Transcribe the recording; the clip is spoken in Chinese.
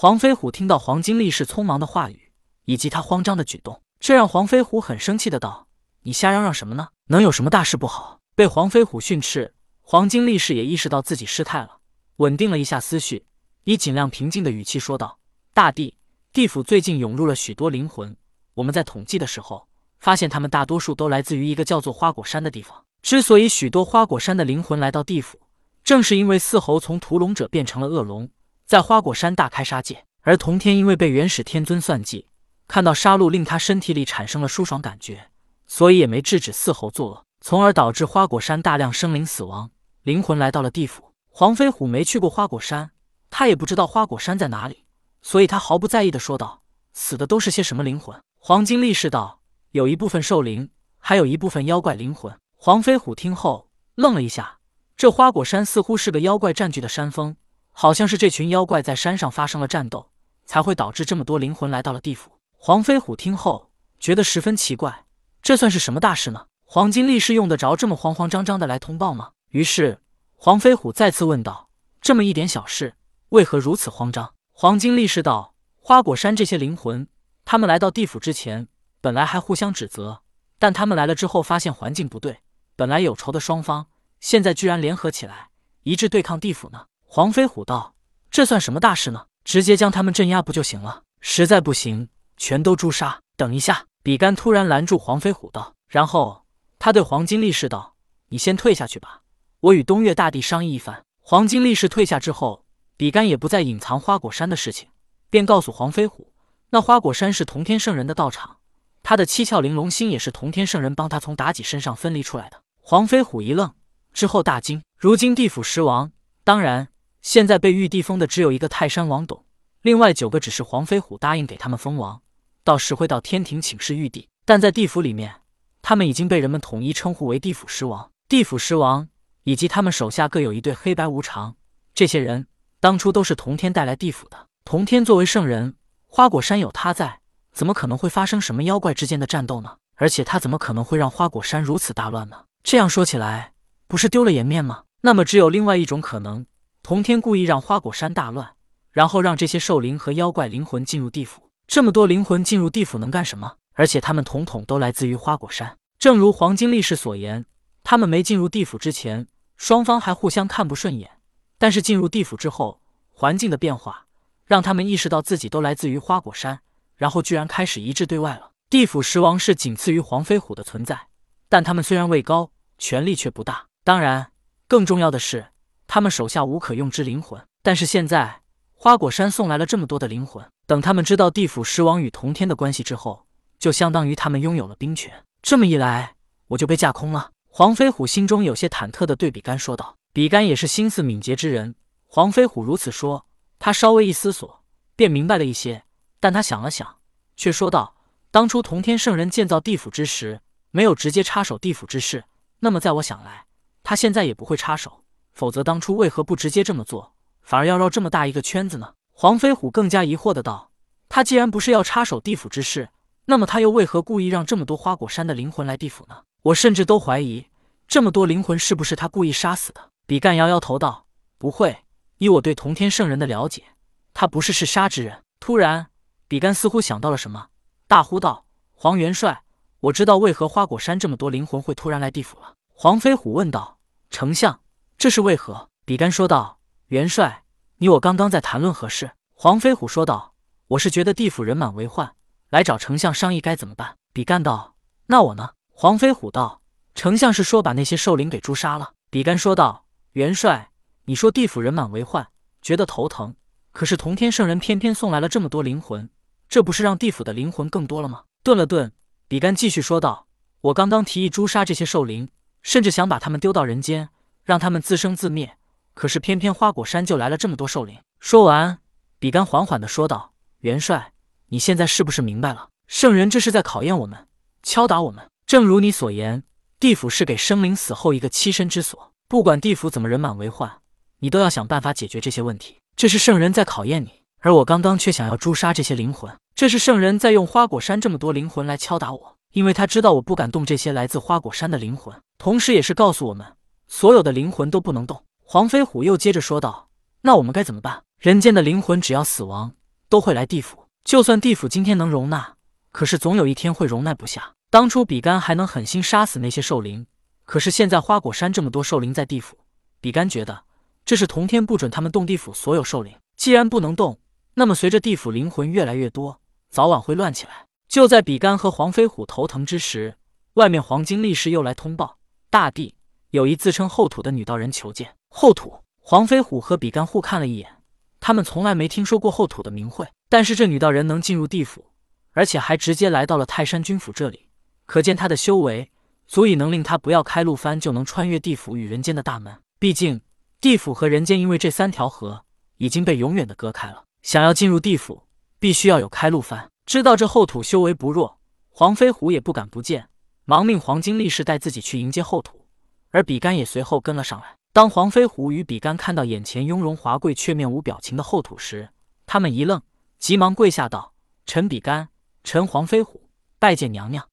黄飞虎听到黄金力士匆忙的话语以及他慌张的举动，这让黄飞虎很生气的道：“你瞎嚷嚷什么呢？能有什么大事不好？”被黄飞虎训斥，黄金力士也意识到自己失态了，稳定了一下思绪，以尽量平静的语气说道：“大帝，地府最近涌入了许多灵魂，我们在统计的时候发现，他们大多数都来自于一个叫做花果山的地方。之所以许多花果山的灵魂来到地府，正是因为四猴从屠龙者变成了恶龙，在花果山大开杀戒，而童天因为被元始天尊算计，看到杀戮令他身体里产生了舒爽感觉，所以也没制止四猴作恶，从而导致花果山大量生灵死亡，灵魂来到了地府。黄飞虎没去过花果山，他也不知道花果山在哪里，所以他毫不在意的说道：“死的都是些什么灵魂？”黄金力士道：“有一部分兽灵，还有一部分妖怪灵魂。”黄飞虎听后愣了一下。这花果山似乎是个妖怪占据的山峰，好像是这群妖怪在山上发生了战斗，才会导致这么多灵魂来到了地府。黄飞虎听后觉得十分奇怪，这算是什么大事呢？黄金力士用得着这么慌慌张张的来通报吗？于是黄飞虎再次问道：“这么一点小事，为何如此慌张？”黄金力士道：“花果山这些灵魂，他们来到地府之前，本来还互相指责，但他们来了之后，发现环境不对，本来有仇的双方。”现在居然联合起来，一致对抗地府呢？黄飞虎道：“这算什么大事呢？直接将他们镇压不就行了？实在不行，全都诛杀。”等一下，比干突然拦住黄飞虎道，然后他对黄金力士道：“你先退下去吧，我与东岳大帝商议一番。”黄金力士退下之后，比干也不再隐藏花果山的事情，便告诉黄飞虎：“那花果山是同天圣人的道场，他的七窍玲珑心也是同天圣人帮他从妲己身上分离出来的。”黄飞虎一愣。之后大惊，如今地府十王，当然现在被玉帝封的只有一个泰山王董，另外九个只是黄飞虎答应给他们封王，到时会到天庭请示玉帝。但在地府里面，他们已经被人们统一称呼为地府十王。地府十王以及他们手下各有一对黑白无常，这些人当初都是同天带来地府的。同天作为圣人，花果山有他在，怎么可能会发生什么妖怪之间的战斗呢？而且他怎么可能会让花果山如此大乱呢？这样说起来。不是丢了颜面吗？那么只有另外一种可能，童天故意让花果山大乱，然后让这些兽灵和妖怪灵魂进入地府。这么多灵魂进入地府能干什么？而且他们统统都来自于花果山。正如黄金力士所言，他们没进入地府之前，双方还互相看不顺眼。但是进入地府之后，环境的变化让他们意识到自己都来自于花果山，然后居然开始一致对外了。地府十王是仅次于黄飞虎的存在，但他们虽然位高，权力却不大。当然，更重要的是，他们手下无可用之灵魂。但是现在，花果山送来了这么多的灵魂，等他们知道地府狮王与同天的关系之后，就相当于他们拥有了兵权。这么一来，我就被架空了。黄飞虎心中有些忐忑的对比干说道：“比干也是心思敏捷之人。”黄飞虎如此说，他稍微一思索，便明白了一些。但他想了想，却说道：“当初同天圣人建造地府之时，没有直接插手地府之事，那么在我想来。”他现在也不会插手，否则当初为何不直接这么做，反而要绕这么大一个圈子呢？黄飞虎更加疑惑的道：“他既然不是要插手地府之事，那么他又为何故意让这么多花果山的灵魂来地府呢？我甚至都怀疑，这么多灵魂是不是他故意杀死的？”比干摇摇头道：“不会，以我对同天圣人的了解，他不是嗜杀之人。”突然，比干似乎想到了什么，大呼道：“黄元帅，我知道为何花果山这么多灵魂会突然来地府了。”黄飞虎问道。丞相，这是为何？比干说道：“元帅，你我刚刚在谈论何事？”黄飞虎说道：“我是觉得地府人满为患，来找丞相商议该怎么办。”比干道：“那我呢？”黄飞虎道：“丞相是说把那些兽灵给诛杀了。”比干说道：“元帅，你说地府人满为患，觉得头疼，可是同天圣人偏偏送来了这么多灵魂，这不是让地府的灵魂更多了吗？”顿了顿，比干继续说道：“我刚刚提议诛杀这些兽灵。”甚至想把他们丢到人间，让他们自生自灭。可是偏偏花果山就来了这么多兽灵。说完，比干缓缓的说道：“元帅，你现在是不是明白了？圣人这是在考验我们，敲打我们。正如你所言，地府是给生灵死后一个栖身之所。不管地府怎么人满为患，你都要想办法解决这些问题。这是圣人在考验你，而我刚刚却想要诛杀这些灵魂。这是圣人在用花果山这么多灵魂来敲打我。”因为他知道我不敢动这些来自花果山的灵魂，同时也是告诉我们，所有的灵魂都不能动。黄飞虎又接着说道：“那我们该怎么办？人间的灵魂只要死亡，都会来地府。就算地府今天能容纳，可是总有一天会容纳不下。当初比干还能狠心杀死那些兽灵，可是现在花果山这么多兽灵在地府，比干觉得这是同天不准他们动地府所有兽灵。既然不能动，那么随着地府灵魂越来越多，早晚会乱起来。就在比干和黄飞虎头疼之时，外面黄金力士又来通报：大帝，有一自称后土的女道人求见。后土。黄飞虎和比干互看了一眼，他们从来没听说过后土的名讳，但是这女道人能进入地府，而且还直接来到了泰山君府这里，可见她的修为足以能令她不要开路幡就能穿越地府与人间的大门。毕竟地府和人间因为这三条河已经被永远的隔开了，想要进入地府，必须要有开路幡。知道这后土修为不弱，黄飞虎也不敢不见，忙命黄金力士带自己去迎接后土，而比干也随后跟了上来。当黄飞虎与比干看到眼前雍容华贵却面无表情的后土时，他们一愣，急忙跪下道：“臣比干，臣黄飞虎，拜见娘娘。”